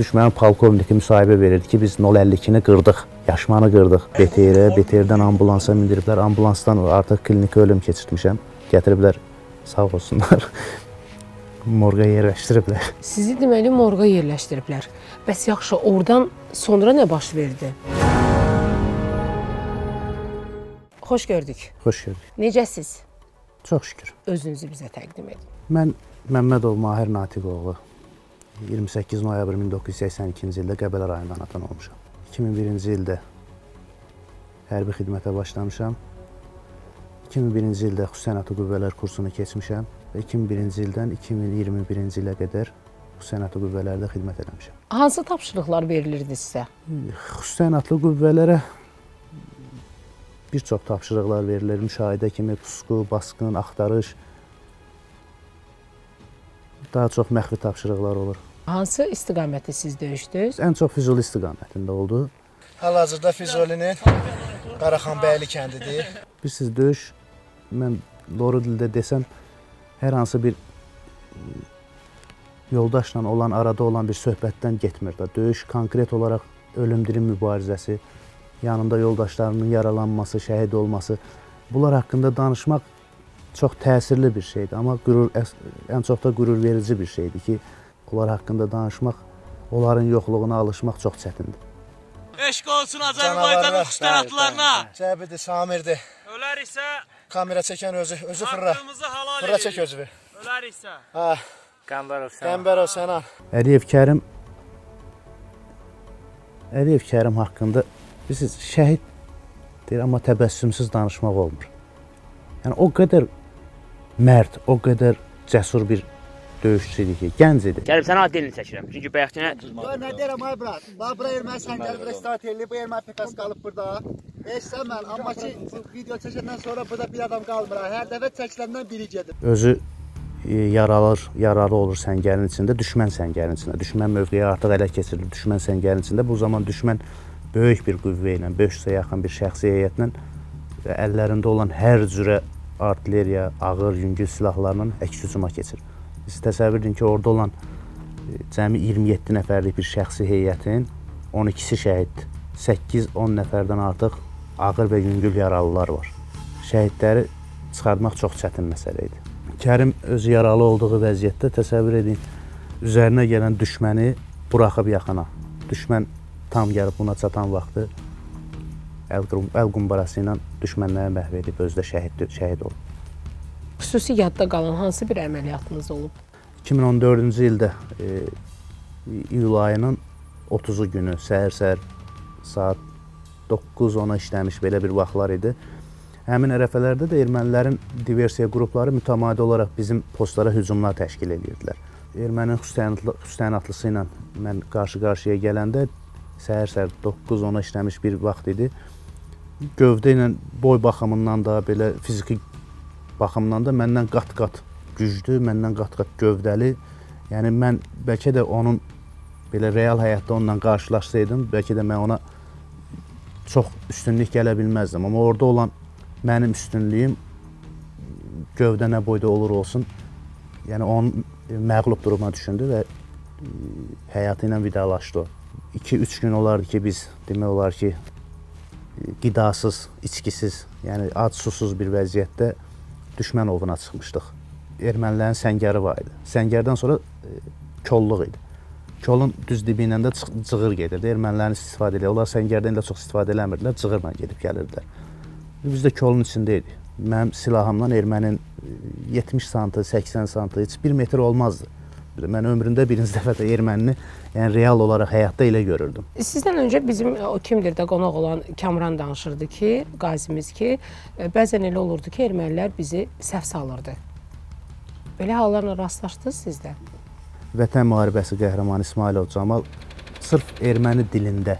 düşmənin polkovniki müsahibə verirdi ki, biz 052-ni qırdıq, yaşmanı qırdıq. BTR-ə, BTR-dən ambulansa mindiriblər. Ambulansdan artıq klinika ölüm keçirtmişəm. Gətiriblər sağ olsunlar. Morqa yerləşdiriblər. Sizi deməli morqa yerləşdiriblər. Bəs yaxşı, oradan sonra nə baş verdi? Xoş gördük. Xoş gördük. Necəsiz? Çox şükür. Özünüzü bizə təqdim edin. Mən Məmmədov Mahir Natiqoğlu 28 noyabr 1982-ci ildə Qəbələ rayonundan anadan olmuşam. 2001-ci ildə hərbi xidmətə başlamışam. 2001-ci ildə xüsusi sənəti qüvvələr kursunu keçmişəm və 2001-ci ildən 2021-ci ilə qədər xüsusi sənəti qüvvələrdə xidmət eləmişəm. Hansı tapşırıqlar verilirdi sizə? Xüsusi sənətli qüvvələrə bir çox tapşırıqlar verilir. Müşahidə kimi pusqu, basqın, axtarış. Daha çox məxfi tapşırıqlar olur. Hansı istiqamətdə siz döyüşdünüz? Ən çox Füzuli istiqamətində oldu. Hal-hazırda Füzulinin Qaraxanbəyli kəndidir. Bilirsiniz, döyüş mən doğru dildə desəm hər hansı bir yoldaşla olan, arada olan bir söhbətdən getmir də. Döyüş konkret olaraq ölüm-dirim mübarizəsi, yanında yoldaşlarının yaralanması, şəhid olması, bunlar haqqında danışmaq çox təsirli bir şeydir. Amma qürur ən çox da qürur verici bir şeydir ki, onlar haqqında danışmaq, onların yoxluğuna alışmaq çox çətindir. Eşq olsun Azərbaycanın xüsusiyyətlərinə. Cəbidir, Samirdir. Ölər isə Kamera çəkən özü, özü fırra. Fırra çək özünü. Ölər isə Ha, Qəmbərov Qəmbərov sən al. Əliyev Kərim Əliyev Kərim haqqında bilirsiniz, şəhid deyir, amma təbəssümsüz danışmaq olmur. Yəni o qədər mərd, o qədər cəsur bir döyüşçü idi ki, gənc idi. Gəlib sənə dilini çəkirəm. Çünki bayaqçına Ya nə deyirəm ay brat? Bax bura erməni səngəri bura start eləyib, bu erməni PKS qalıb burada. Eşsən mən, amma ki bu video çəkəndən sonra burada bir adam qalmır. ha. Hər dəfə çəkiləndən biri gedir. Özü e, yaralır, yaralı olur səngərin içində, düşmən səngərin içində. Düşmən mövqeyi artıq ələ keçirilir. Düşmən səngərin içində. Bu zaman düşmən böyük bir qüvvə ilə, 500-ə yaxın bir şəxsi heyətlə və əllərində olan hər cürə artilleriya, ağır, yüngül silahlarla əks hücuma keçir. Siz təsəvvür edin ki, orada olan e, cəmi 27 nəfərlik bir şəxsi heyətin 12-si şəhiddir. 8-10 nəfərdən artıq ağır və yüngül yaralılar var. Şəhidləri çıxartmaq çox çətin məsələ idi. Kərim özü yaralı olduğu vəziyyətdə təsəvvür edin, üzərinə gələn düşməni buraxıb yaxına. Düşmən tam gəlib buna çatan vaxtı əl qumbarası ilə düşmənləri məhv edib özü də şəhid şəhid olub. Xüsusi yadda qalan hansı bir əməliyyatınız olub? 2014-cü ildə e, iyul ayının 30-u günü səhər-səhər saat 9-10-a işləmiş belə bir vaxtlar idi. Həmin ərəfələrdə də ermənilərin diversiya qrupları mütəmadi olaraq bizim postlara hücumlar təşkil edirdilər. Erməninin xüsusi təyinatlısı ilə mən qarşı-qarşıya gələndə səhər-səhər 9-10-a işləmiş bir vaxt idi. Gövdə ilə boy baxımından da belə fiziki baxımdan da məndən qat-qat güclü, məndən qat-qat gövdəli. Yəni mən bəlkə də onun belə real həyatda onunla qarşılaşsaydım, bəlkə də mən ona çox üstünlük gələ bilməzdim. Amma orada olan mənim üstünlüyüm gövdə nə boyda olur olsun, yəni onun məğlub duruma düşündü və həyatı ilə vidalaşdı o. 2-3 gün olardı ki, biz demək olar ki, qidasız, içkisiz, yəni ac susuz bir vəziyyətdə düşmən ovuna çıxmışdıq. Ermənilərin səngəri var idi. Səngərdən sonra e, kolluq idi. Kolun düz dibi ilə də cığır gedirdi. Ermənilərin istifadə edirlər. Onlar səngərdən də çox istifadə eləmirdilər, cığırla gedib gəlirdilər. Biz də kolun içində idik. Mənim silahımla ermənin e, 70 santı, 80 santı, heç 1 metr olmazdı. Də Mən ömrümdə birinci dəfə də ermənini yəni real olaraq həyatda elə görürdüm. Sizdən öncə bizim o kimdir də qonaq olan Kamran danışırdı ki, qazimiz ki, e, bəzən elə olurdu ki, ermənilər bizi səhv salırdı. Belə hallarla rastlaşdınız siz də? Vətən müharibəsi qəhrəmanı İsmailov Camal sırf erməni dilində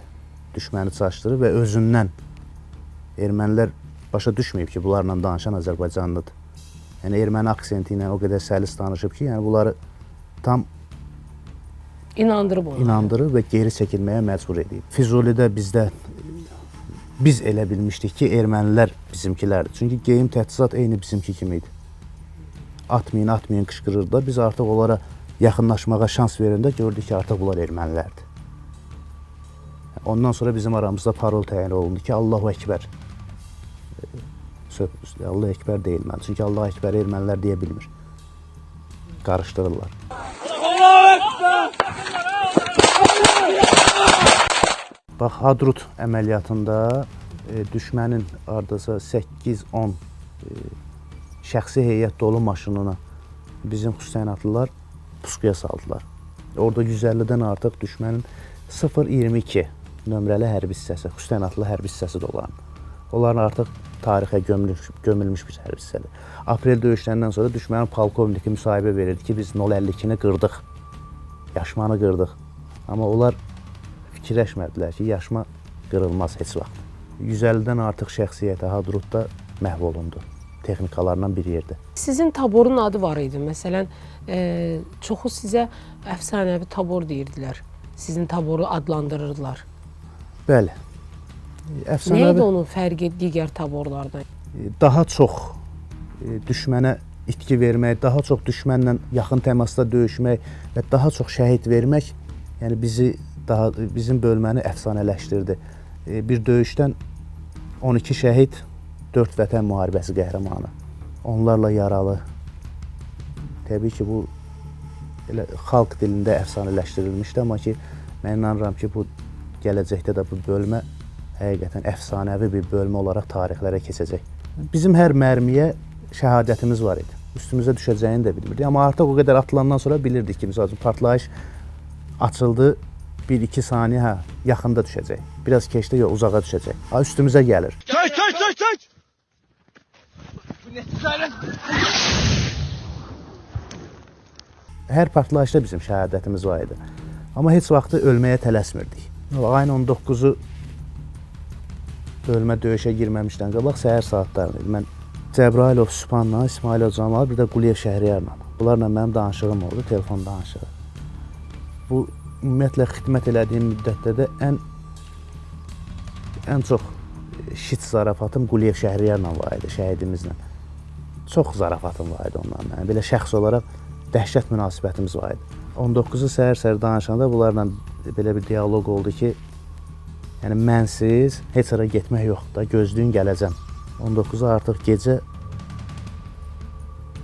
düşməni çaşdırır və özündən ermənilər başa düşməyib ki, bunlarla danışan Azərbaycanlıdır. Yəni erməni aksenti ilə o qədər səlis danışıb ki, yəni bunları tam İnandırıb onları. inandırır və geri çəkilməyə məcbur edib. Füzulidə bizdə biz elə bilmişdik ki, ermənilər bizimkilərdir. Çünki geyim təchizat eyni bizimki kimi idi. Atmayın, atmayın qışqırırdılar. Biz artıq onlara yaxınlaşmağa şans verəndə gördük ki, artıq bunlar ermənilərdir. Ondan sonra bizim aramızda parol təyin olundu ki, Allahu Ekber. Söz, Allahu Ekber deyilməli. Çünki Allahu Ekber ermənilər deyə bilmir. Qarışdırırlar. Bax, Hadrut əməliyyatında e, düşmənin ardasa 8-10 e, şəxsi heyət dolu maşınına bizim Hüseynatlılar puskuya saldılar. Orada 150-dən artıq düşmənin 022 nömrəli hərbi hissəsi, Hüseynatlı hərbi hissəsi də olan. Onların artıq tarixə gömülmüş, gömülmüş bir hərbi hissədir. Aprel döyüşlərindən sonra düşmənin polkovniki müsahibə verirdi ki, biz 052-ni qırdıq. Yaşmanı qırdıq. Amma onlar fikirləşmədilər ki, yaşma qırılmaz heç vaxt. 150-dən artıq şəxsiyyəti Hadrutda məhv olundu. Texnikalarla bir yerdə. Sizin taborun adı var idi. Məsələn, e, çoxu sizə əfsanəvi tabor deyirdilər. Sizin taboru adlandırırdılar. Bəli. Nə idi Əfsanəvi onun fərqi digər taborlardan? daha çox e, düşmənə itki vermək, daha çox düşmənlə yaxın təmasda döyüşmək və daha çox şəhid vermək, yəni bizi daha bizim bölməni əfsanələşdirdi. E, Bir döyüşdən 12 şəhid, 4 vətən müharibəsi qəhrəmanı. Onlarla yaralı. Təbii ki, bu elə xalq dilində əfsanələşdirilmişdi, amma ki, mən inanıram ki, bu gələcəkdə də bu bölmə həqiqətən əfsanəvi bir bölmə olaraq tarixlərə keçəcək. Bizim hər mərmiyə şəhadətimiz var idi. Üstümüzə düşəcəyini də bilmirdik, amma artıq o qədər atılandan sonra bilirdik ki, məsəl üçün partlayış açıldı, 1-2 saniyə hə, yaxında düşəcək. Biraz keçdi, yox, uzağa düşəcək. Ha üstümüzə gəlir. Çək, çək, çək, çək. Hər partlayışda bizim şəhadətimiz var idi. Amma heç vaxtı ölməyə tələsmirdik. Ayın 19-u bölmə döyüşə girməmişdən qabaq səhər saatlarında idi. Mən Cəbrailov Sübhanla, İsmailov Camal, bir də Quliyev Şəhriyarla. Bunlarla mənim danışığım oldu, telefon danışığı. Bu ümumiyyətlə xidmət elədiyim müddətdə də ən ən çox şit zarafatım Quliyev Şəhriyarla var idi, şəhidimizlə. Çox zarafatım var idi onlarla. Yəni belə şəxs olaraq dəhşət münasibətimiz var idi. 19-u səhər-səhər danışanda bunlarla belə bir dialoq oldu ki, yəni mənsiz heç hara getmək yoxdur da, gözləyin gələcəm. 19-u artıq gecə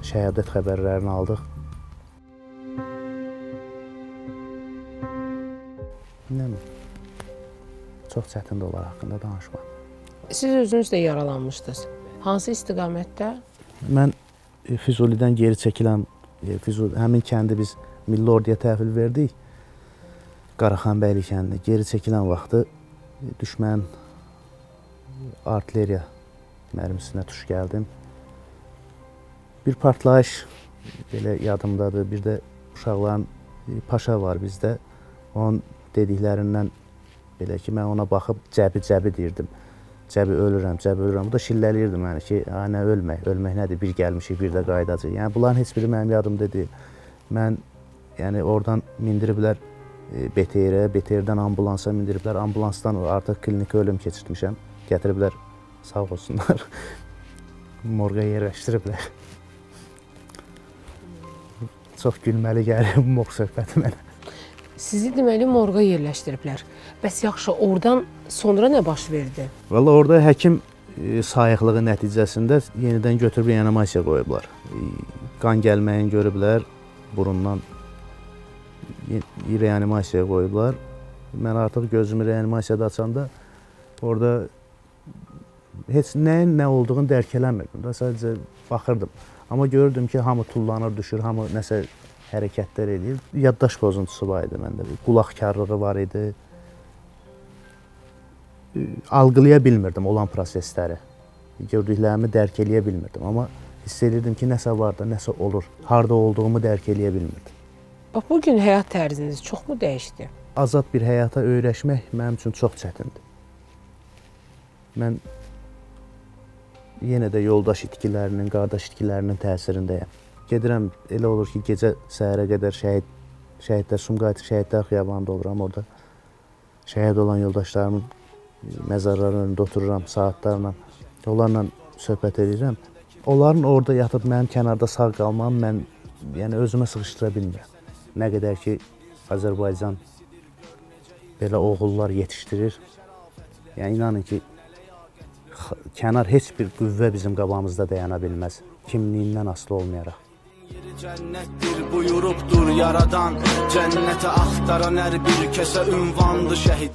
şəhadət xəbərlərini aldıq. Bilim. Çox çətindir onlar haqqında danışmaq. Siz özünüz də yaralanmışdınız. Hansı istiqamətdə? Mən e, Füzulidən geri çəkilən e, Füzuli həmin kəndi biz Milli Orduya təhvil verdik. Qaraxanbəyli kəndinə geri çəkilən vaxtı e, düşmənin artilleriya mərmisinə tuş gəldim. Bir partlayış belə yadımdadır. Bir də uşaqların paşa var bizdə. Onun dediklərindən belə ki, mən ona baxıb cəbi-cəbi deyirdim. Cəbi ölürəm, cəbi ölürəm. Bu da şillələyirdi məni ki, "A, nə ölmək, ölmək nədir? Bir gəlmişik, bir də qayıdacağıq." Yəni bunların heç biri mənim yadımda deyil. Mən yəni oradan mindiriblər e, BTR-ə, BTR-dən ambulansa mindiriblər. Ambulansdan artıq klinika ölüm keçirtmişəm. Gətiriblər sağ olsunlar. Morqa yerləşdiriblər. Çox gülməli gəlir bu morq söhbəti mənə. Sizi deməli morqa yerləşdiriblər. Bəs yaxşı, oradan sonra nə baş verdi? Valla orada həkim e, sayıqlığı nəticəsində yenidən götürüb reanimasiya qoyublar. E, Qan gəlməyini görüblər, burundan reanimasiyaya qoyublar. Mən artıq gözümü reanimasiyada açanda orada heç nəyin nə olduğunu dərk eləmirdim. Da sadəcə baxırdım. Amma görürdüm ki, hamı tullanır, düşür, hamı nəsə hərəkətlər edir. Yaddaş pozuntusu var idi məndə. bir Qulaq karlığı var idi. Algılaya bilmirdim olan prosesləri. Gördüklərimi dərk eləyə bilmirdim, amma hiss edirdim ki, nəsə var da, nəsə olur. Harda olduğumu dərk eləyə bilmirdim. Bax bu gün həyat tərziniz çoxmu dəyişdi? azad bir həyata öyrəşmək mənim üçün çox çətindir. Mən yenə də yoldaş itkilərinin, qardaş itkilərinin təsirindəyəm. Gedirəm, elə olur ki, gecə səhərə qədər şəhid şəhidlər Sumqayıt şəhidlər xiyabanında oluram orada. Şəhid olan yoldaşlarımın məzarlarının önündə otururam saatlarla. Onlarla söhbət edirəm. Onların orada yatıb mənim kənarda sağ qalmam mən yəni özümə sığışdıra bilmirəm. Nə qədər ki Azərbaycan belə oğullar yetişdirir. Yəni inanın ki, kənar heç bir qüvvə bizim qabağımızda dayana bilməz. Kimliyindən asılı olmayaraq. Yeri cennettir buyurubdur yaradan. Cennete aktaran her bir kese ünvandı şehit.